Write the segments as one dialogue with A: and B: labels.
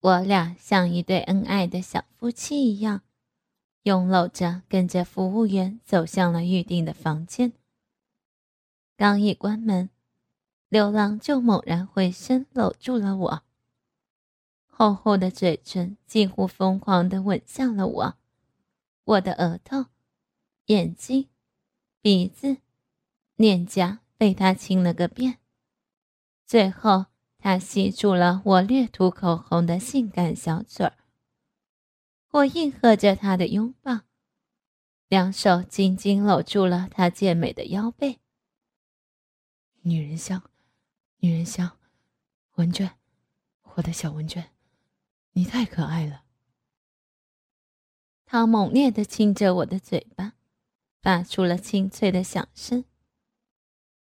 A: 我俩像一对恩爱的小夫妻一样，拥搂着，跟着服务员走向了预定的房间。刚一关门，流浪就猛然回身搂住了我，厚厚的嘴唇近乎疯狂地吻向了我，我的额头、眼睛、鼻子、脸颊被他亲了个遍，最后。他吸住了我略涂口红的性感小嘴儿，我应和着他的拥抱，两手紧紧搂住了他健美的腰背。
B: 女人香，女人香，文娟，我的小文娟，你太可爱了。
A: 他猛烈地亲着我的嘴巴，发出了清脆的响声。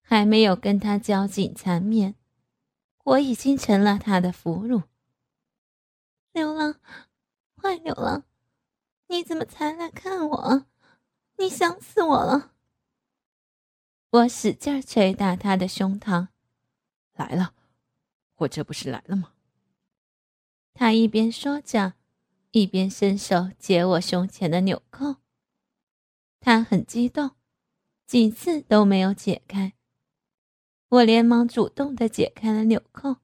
A: 还没有跟他交颈缠绵。我已经成了他的俘虏。
C: 流浪，坏流浪，你怎么才来看我？你想死我了！
A: 我使劲捶打他的胸膛。
B: 来了，我这不是来了吗？
A: 他一边说着，一边伸手解我胸前的纽扣。他很激动，几次都没有解开。我连忙主动的解开了纽扣，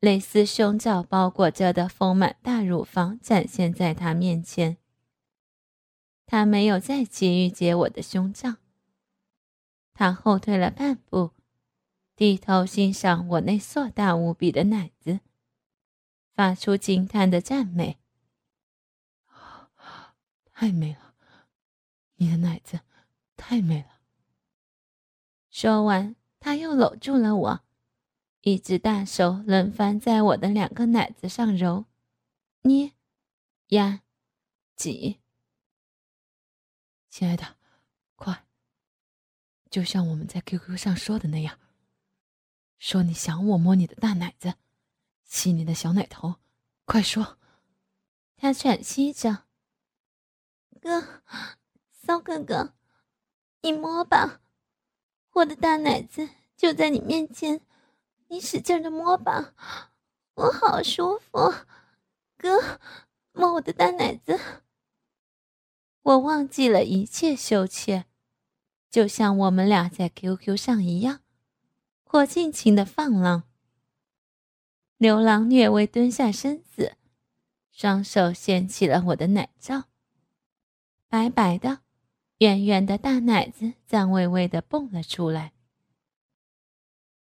A: 蕾丝胸罩包裹着的丰满大乳房展现在他面前。他没有再急于解我的胸罩，他后退了半步，低头欣赏我那硕大无比的奶子，发出惊叹的赞美：“
B: 太美了，你的奶子太美了。”
A: 说完。他又搂住了我，一只大手轮番在我的两个奶子上揉、捏、压、挤。
B: 亲爱的，快！就像我们在 QQ 上说的那样，说你想我摸你的大奶子，吸你的小奶头，快说！
A: 他喘息着。
C: 哥，骚哥哥，你摸吧。我的大奶子就在你面前，你使劲的摸吧，我好舒服。哥，摸我的大奶子。
A: 我忘记了一切羞怯，就像我们俩在 QQ 上一样，我尽情的放浪。牛郎略微蹲下身子，双手掀起了我的奶罩，白白的。圆圆的大奶子脏巍巍的蹦了出来。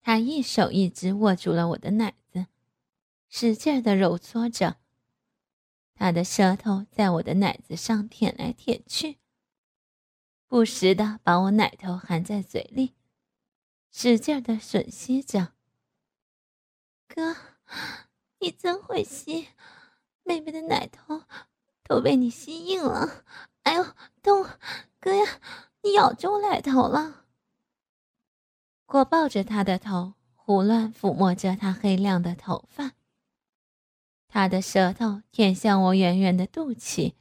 A: 他一手一只握住了我的奶子，使劲的揉搓着。他的舌头在我的奶子上舔来舔去，不时的把我奶头含在嘴里，使劲的吮吸着。
C: 哥，你真会吸，妹妹的奶头都被你吸硬了。哎呦，痛！哥呀，你咬住我奶头了！
A: 我抱着他的头，胡乱抚摸着他黑亮的头发。他的舌头舔向我圆圆的肚脐，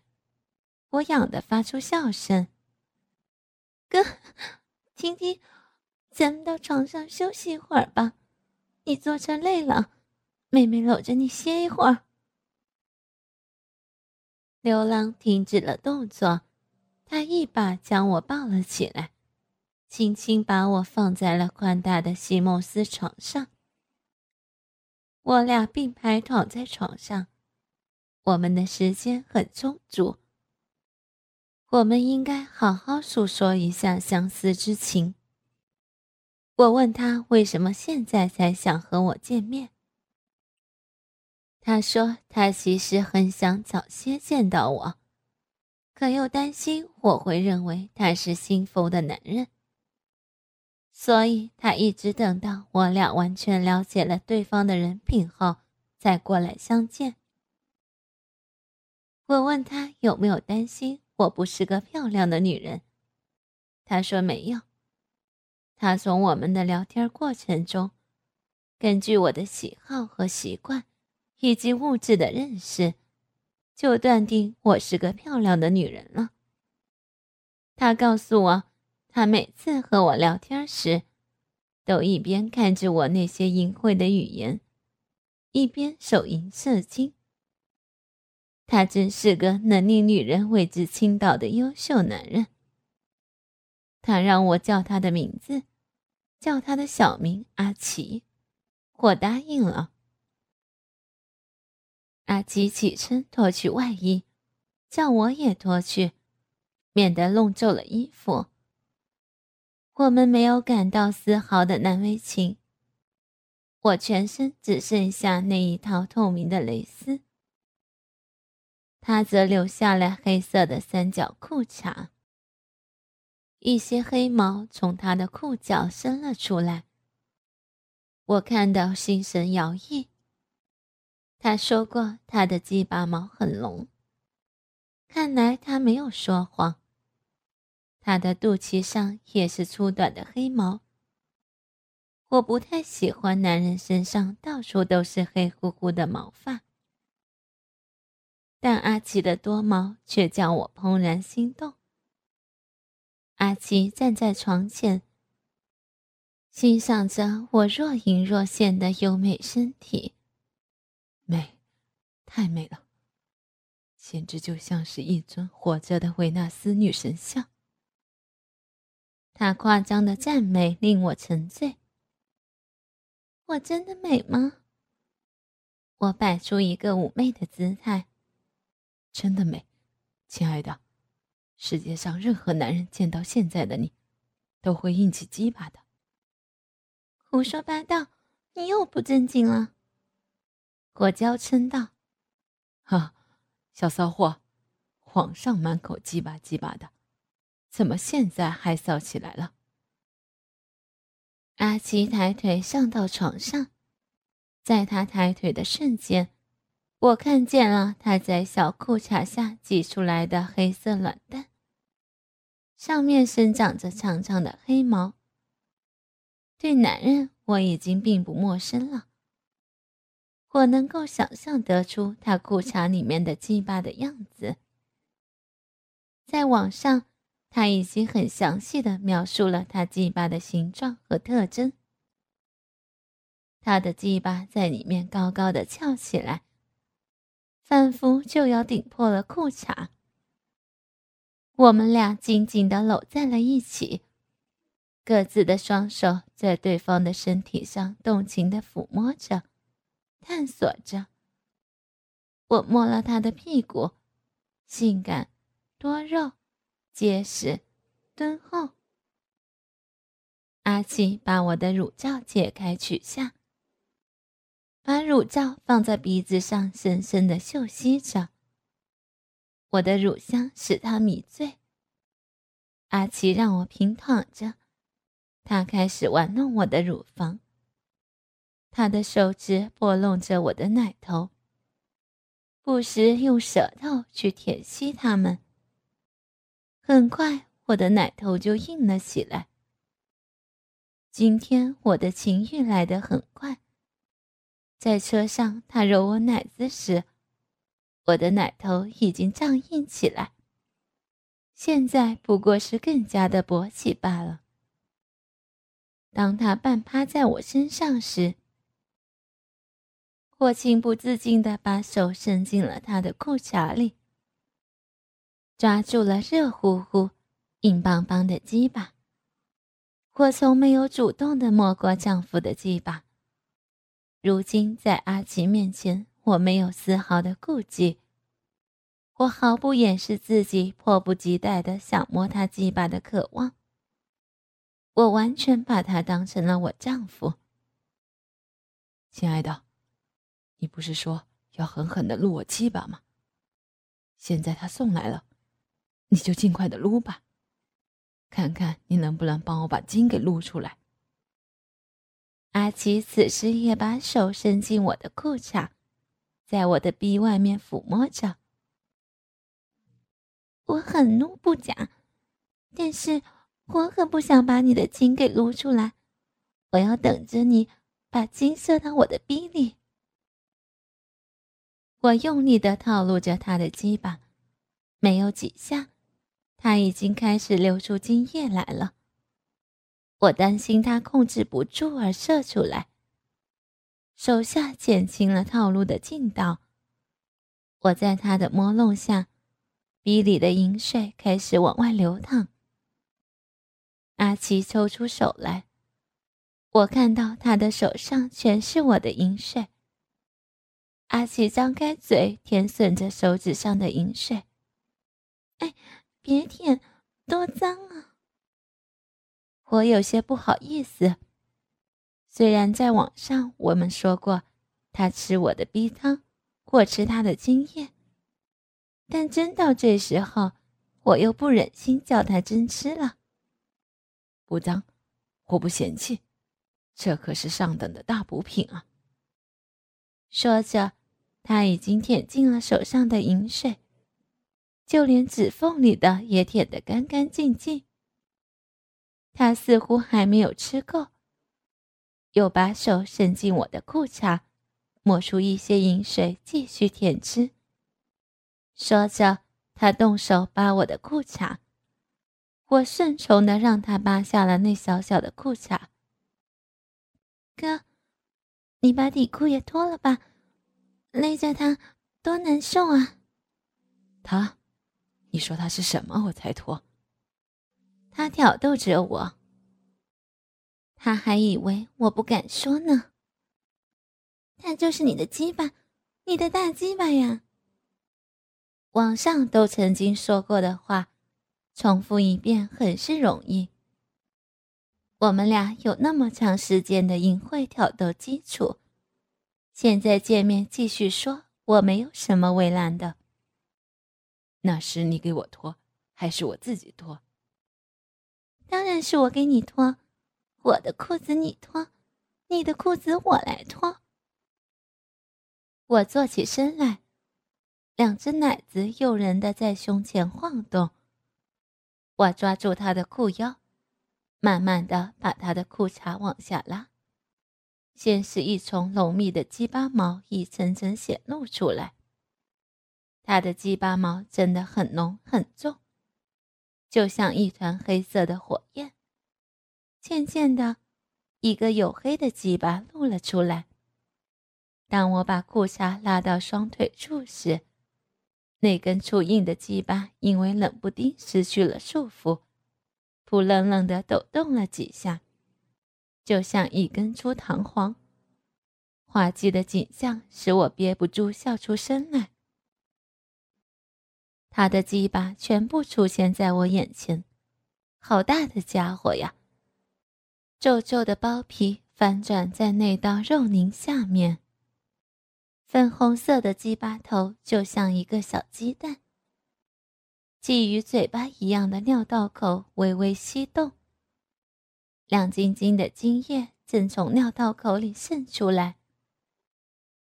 A: 我痒得发出笑声。
C: 哥，婷婷，咱们到床上休息一会儿吧。你坐这累了，妹妹搂着你歇一会儿。
A: 流浪停止了动作。他一把将我抱了起来，轻轻把我放在了宽大的席梦思床上。我俩并排躺在床上，我们的时间很充足。我们应该好好诉说一下相思之情。我问他为什么现在才想和我见面。他说他其实很想早些见到我。可又担心我会认为他是心浮的男人，所以他一直等到我俩完全了解了对方的人品后，再过来相见。我问他有没有担心我不是个漂亮的女人，他说没有。他从我们的聊天过程中，根据我的喜好和习惯，以及物质的认识。就断定我是个漂亮的女人了。他告诉我，他每次和我聊天时，都一边看着我那些淫秽的语言，一边手淫射精。他真是个能令女人为之倾倒的优秀男人。他让我叫他的名字，叫他的小名阿奇，我答应了。阿奇起身脱去外衣，叫我也脱去，免得弄皱了衣服。我们没有感到丝毫的难为情。我全身只剩下那一套透明的蕾丝，他则留下了黑色的三角裤衩。一些黑毛从他的裤脚伸了出来，我看到心神摇曳。他说过他的鸡巴毛很浓，看来他没有说谎。他的肚脐上也是粗短的黑毛。我不太喜欢男人身上到处都是黑乎乎的毛发，但阿奇的多毛却叫我怦然心动。阿奇站在床前，欣赏着我若隐若现的优美身体，
B: 美，太美了，简直就像是一尊活着的维纳斯女神像。
A: 他夸张的赞美令我沉醉。我真的美吗？我摆出一个妩媚的姿态。
B: 真的美，亲爱的。世界上任何男人见到现在的你，都会硬起鸡巴的。
C: 胡说八道！你又不正经了。
A: 我娇嗔道：“
B: 哈，小骚货，皇上满口鸡巴鸡巴的，怎么现在还骚起来了？”
A: 阿奇抬腿上到床上，在他抬腿的瞬间，我看见了他在小裤衩下挤出来的黑色卵蛋，上面生长着长长的黑毛。对男人，我已经并不陌生了。我能够想象得出他裤衩里面的鸡巴的样子，在网上。他已经很详细的描述了他鸡巴的形状和特征。他的鸡巴在里面高高的翘起来，仿佛就要顶破了裤衩。我们俩紧紧的搂在了一起，各自的双手在对方的身体上动情的抚摸着、探索着。我摸了他的屁股，性感多肉。结实，敦厚。阿奇把我的乳罩解开取下，把乳罩放在鼻子上，深深的嗅吸着。我的乳香使他迷醉。阿奇让我平躺着，他开始玩弄我的乳房，他的手指拨弄着我的奶头，不时用舌头去舔吸它们。很快，我的奶头就硬了起来。今天我的情欲来得很快。在车上，他揉我奶子时，我的奶头已经胀硬起来。现在不过是更加的勃起罢了。当他半趴在我身上时，我情不自禁地把手伸进了他的裤衩里。抓住了热乎乎、硬邦邦的鸡巴。我从没有主动的摸过丈夫的鸡巴，如今在阿奇面前，我没有丝毫的顾忌。我毫不掩饰自己迫不及待的想摸他鸡巴的渴望。我完全把他当成了我丈夫。
B: 亲爱的，你不是说要狠狠的撸我鸡巴吗？现在他送来了。你就尽快的撸吧，看看你能不能帮我把筋给撸出来。
A: 阿奇此时也把手伸进我的裤衩，在我的臂外面抚摸着。
C: 我很怒不假，但是我可不想把你的筋给撸出来，我要等着你把筋射到我的逼里。
A: 我用力的套路着他的鸡巴，没有几下。他已经开始流出精液来了，我担心他控制不住而射出来。手下减轻了套路的劲道。我在他的摸弄下，鼻里的银水开始往外流淌。阿奇抽出手来，我看到他的手上全是我的银水。阿奇张开嘴舔吮着手指上的银水，
C: 哎，别舔，多脏啊！
A: 我有些不好意思。虽然在网上我们说过，他吃我的逼汤。我吃他的精液，但真到这时候，我又不忍心叫他真吃了。
B: 不脏，我不嫌弃，这可是上等的大补品啊！
A: 说着，他已经舔尽了手上的饮水，就连指缝里的也舔得干干净净。他似乎还没有吃够，又把手伸进我的裤衩。抹出一些饮水，继续舔吃。说着，他动手扒我的裤衩，我顺从的让他扒下了那小小的裤衩。
C: 哥，你把底裤也脱了吧，勒着他多难受啊！
B: 他，你说他是什么？我才脱。
A: 他挑逗着我，他还以为我不敢说呢。
C: 他就是你的鸡巴，你的大鸡巴呀！
A: 网上都曾经说过的话，重复一遍很是容易。我们俩有那么长时间的淫秽挑逗基础，现在见面继续说，我没有什么为难的。
B: 那时你给我脱，还是我自己脱？
C: 当然是我给你脱，我的裤子你脱，你的裤子我来脱。
A: 我坐起身来，两只奶子诱人的在胸前晃动。我抓住他的裤腰，慢慢的把他的裤衩往下拉，先是一丛浓密的鸡巴毛一层层显露出来。他的鸡巴毛真的很浓很重，就像一团黑色的火焰。渐渐的，一个黝黑的鸡巴露了出来。当我把裤衩拉到双腿处时，那根粗硬的鸡巴因为冷不丁失去了束缚，扑棱棱的抖动了几下，就像一根粗弹簧。滑稽的景象使我憋不住笑出声来。他的鸡巴全部出现在我眼前，好大的家伙呀！皱皱的包皮翻转在那道肉泥下面。粉红色的鸡巴头就像一个小鸡蛋，鲫鱼嘴巴一样的尿道口微微翕动，亮晶晶的精液正从尿道口里渗出来。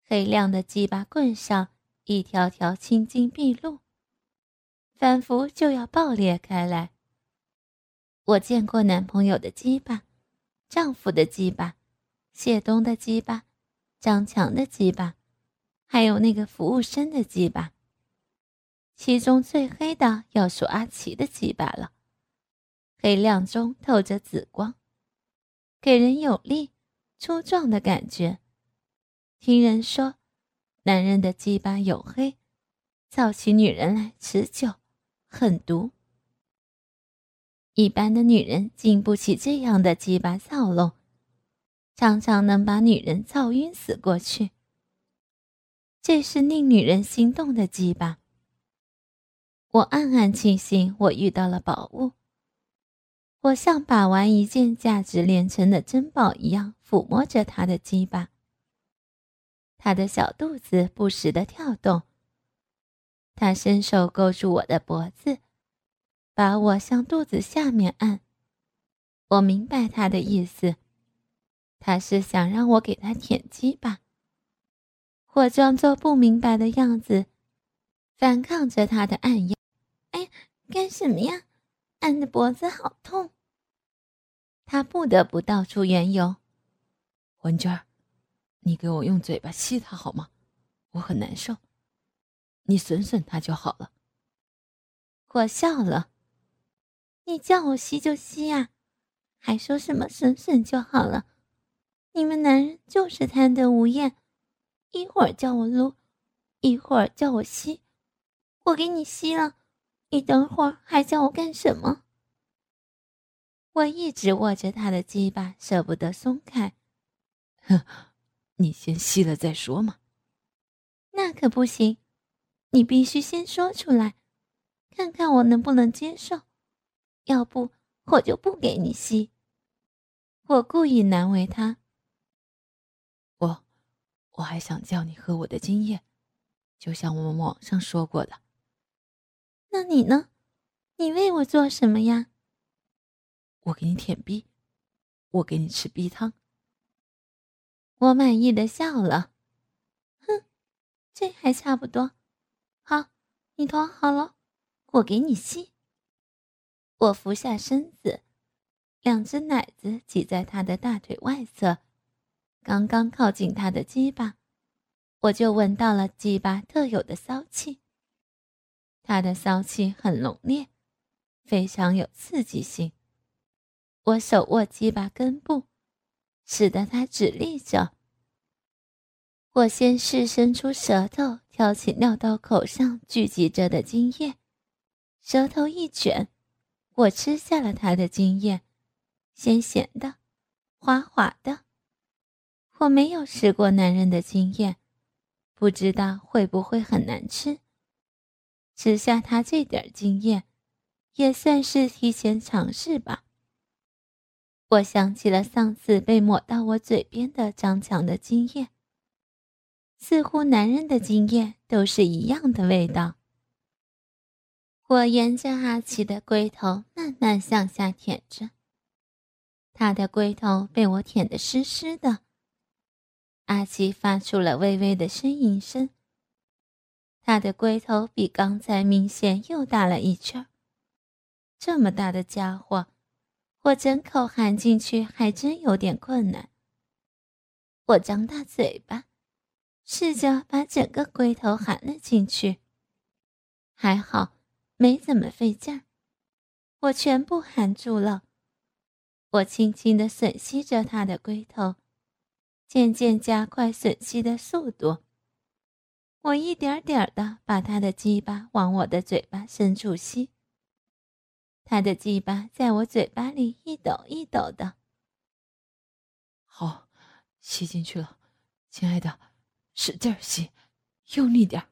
A: 黑亮的鸡巴棍上一条条青筋毕露，仿佛就要爆裂开来。我见过男朋友的鸡巴，丈夫的鸡巴，谢东的鸡巴，张强的鸡巴。还有那个服务生的鸡巴，其中最黑的要数阿奇的鸡巴了，黑亮中透着紫光，给人有力、粗壮的感觉。听人说，男人的鸡巴黝黑，造起女人来持久、狠毒。一般的女人经不起这样的鸡巴操弄，常常能把女人操晕死过去。这是令女人心动的鸡巴。我暗暗庆幸我遇到了宝物。我像把玩一件价值连城的珍宝一样抚摸着他的鸡巴。他的小肚子不时的跳动。他伸手勾住我的脖子，把我向肚子下面按。我明白他的意思，他是想让我给他舔鸡巴。我装作不明白的样子，反抗着他的按压。
C: 哎，干什么呀？按的脖子好痛。
A: 他不得不道出缘由。
B: 文娟，你给我用嘴巴吸他好吗？我很难受。你损损他就好了。
A: 我笑了。
C: 你叫我吸就吸呀，还说什么损损就好了？你们男人就是贪得无厌，一会儿叫我撸，一会儿叫我吸，我给你吸了，你等会儿还叫我干什么？
A: 我一直握着他的鸡巴，舍不得松开。
B: 哼，你先吸了再说嘛。
C: 那可不行，你必须先说出来，看看我能不能接受。要不我就不给你吸。
A: 我故意难为他。
B: 我，我还想叫你喝我的精液，就像我们网上说过的。
C: 那你呢？你为我做什么呀？
B: 我给你舔逼，我给你吃逼汤。
A: 我满意的笑了，
C: 哼，这还差不多。好，你躺好了，我给你吸。
A: 我俯下身子，两只奶子挤在他的大腿外侧，刚刚靠近他的鸡巴，我就闻到了鸡巴特有的骚气。他的骚气很浓烈，非常有刺激性。我手握鸡巴根部，使得它直立着。我先是伸出舌头挑起尿道口上聚集着的精液，舌头一卷，我吃下了他的精液，咸咸的，滑滑的。我没有吃过男人的精液，不知道会不会很难吃。吃下他这点精液，也算是提前尝试吧。我想起了上次被抹到我嘴边的张强的精液，似乎男人的精液都是一样的味道。我沿着阿奇的龟头慢慢向下舔着，他的龟头被我舔得湿湿的。阿奇发出了微微的呻吟声。他的龟头比刚才明显又大了一圈，这么大的家伙。我整口含进去还真有点困难。我张大嘴巴，试着把整个龟头含了进去。还好，没怎么费劲儿，我全部含住了。我轻轻地吮吸着他的龟头，渐渐加快吮吸的速度。我一点点的把他的鸡巴往我的嘴巴深处吸。他的鸡巴在我嘴巴里一抖一抖的，
B: 好，吸进去了，亲爱的，使劲吸，用力点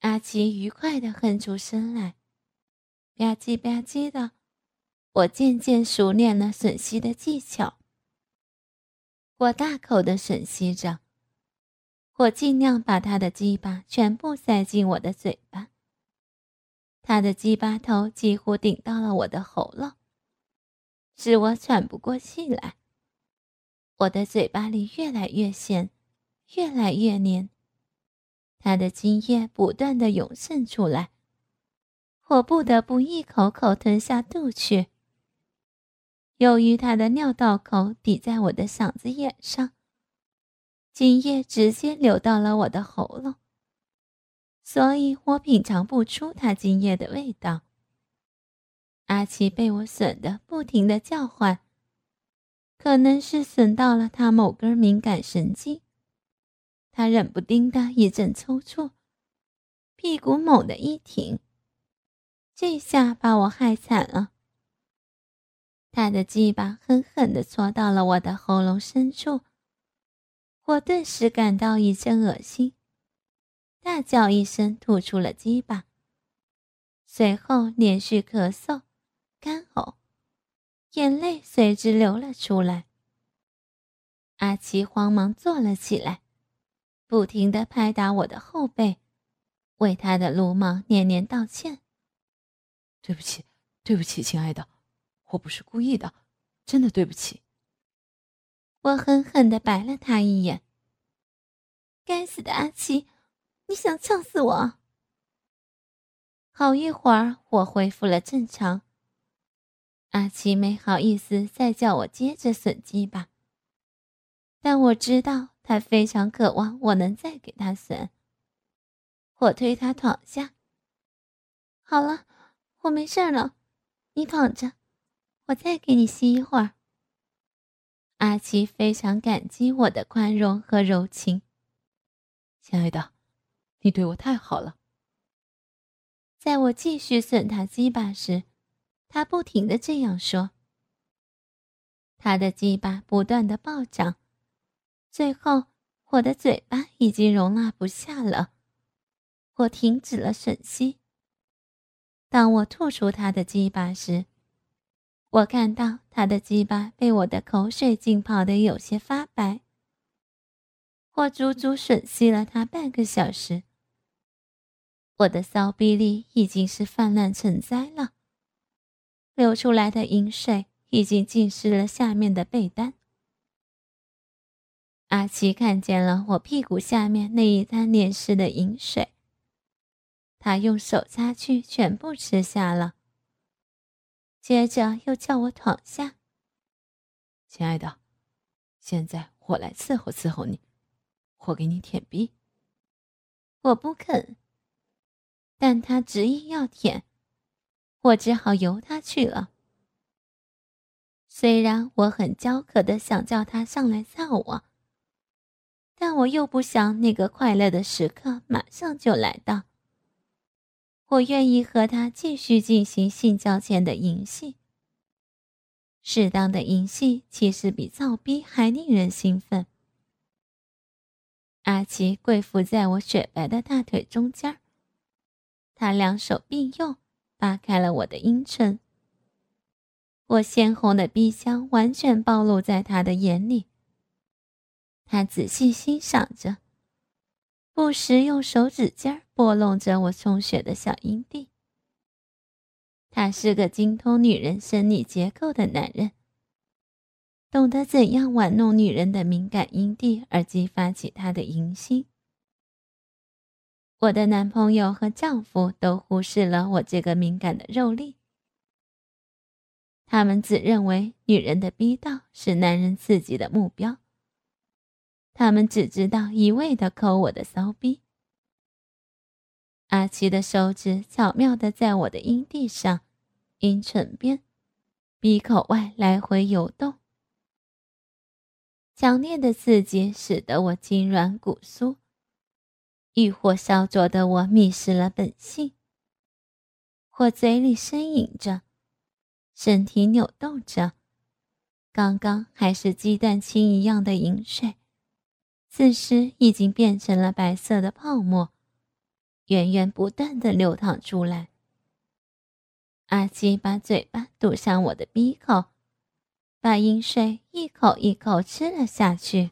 A: 阿奇愉快的哼出声来，吧唧吧唧的，我渐渐熟练了吮吸的技巧。我大口的吮吸着，我尽量把他的鸡巴全部塞进我的嘴巴。他的鸡巴头几乎顶到了我的喉咙，使我喘不过气来。我的嘴巴里越来越咸，越来越黏，他的精液不断的涌渗出来，我不得不一口口吞下肚去。由于他的尿道口抵在我的嗓子眼上，精液直接流到了我的喉咙。所以我品尝不出他精液的味道。阿奇被我损得不停的叫唤，可能是损到了他某根敏感神经，他忍不丁的一阵抽搐，屁股猛地一挺，这下把我害惨了。他的鸡巴狠狠地戳到了我的喉咙深处，我顿时感到一阵恶心。大叫一声，吐出了鸡巴，随后连续咳嗽、干呕，眼泪随之流了出来。阿奇慌忙坐了起来，不停地拍打我的后背，为他的鲁莽连连道歉：“
B: 对不起，对不起，亲爱的，我不是故意的，真的对不起。”
A: 我狠狠地白了他一眼：“
C: 该死的阿奇！”你想呛死我？
A: 好一会儿，我恢复了正常。阿奇没好意思再叫我接着吮鸡吧，但我知道他非常渴望我能再给他吮。我推他躺下。
C: 好了，我没事了，你躺着，我再给你吸一会儿。
A: 阿奇非常感激我的宽容和柔情。
B: 亲爱的，你对我太好了。
A: 在我继续损他鸡巴时，他不停的这样说。他的鸡巴不断的暴涨，最后我的嘴巴已经容纳不下了，我停止了吮吸。当我吐出他的鸡巴时，我看到他的鸡巴被我的口水浸泡的有些发白。我足足吮吸了他半个小时，我的骚逼里已经是泛滥成灾了，流出来的饮水已经浸湿了下面的被单。阿奇看见了我屁股下面那一滩黏湿的饮水，他用手擦去，全部吃下了。接着又叫我躺下，
B: 亲爱的，现在我来伺候伺候你，我给你舔逼。
A: 我不肯，但他执意要舔，我只好由他去了。虽然我很焦渴的想叫他上来操我，但我又不想那个快乐的时刻马上就来到。我愿意和他继续进行性交前的淫戏。适当的淫戏其实比造逼还令人兴奋。阿奇跪伏在我雪白的大腿中间，他两手并用，扒开了我的阴唇。我鲜红的逼香完全暴露在他的眼里。他仔细欣赏着。不时用手指尖拨弄着我充血的小阴蒂。他是个精通女人生理结构的男人，懂得怎样玩弄女人的敏感阴蒂而激发起她的淫心。我的男朋友和丈夫都忽视了我这个敏感的肉粒，他们只认为女人的逼道是男人自己的目标。他们只知道一味的抠我的骚逼。阿奇的手指巧妙的在我的阴蒂上、阴唇边、鼻口外来回游动，强烈的刺激使得我筋软骨酥，欲火烧灼的我迷失了本性。我嘴里呻吟着，身体扭动着，刚刚还是鸡蛋清一样的饮水。此时已经变成了白色的泡沫，源源不断的流淌出来。阿七把嘴巴堵上我的鼻口，把饮水一口一口吃了下去。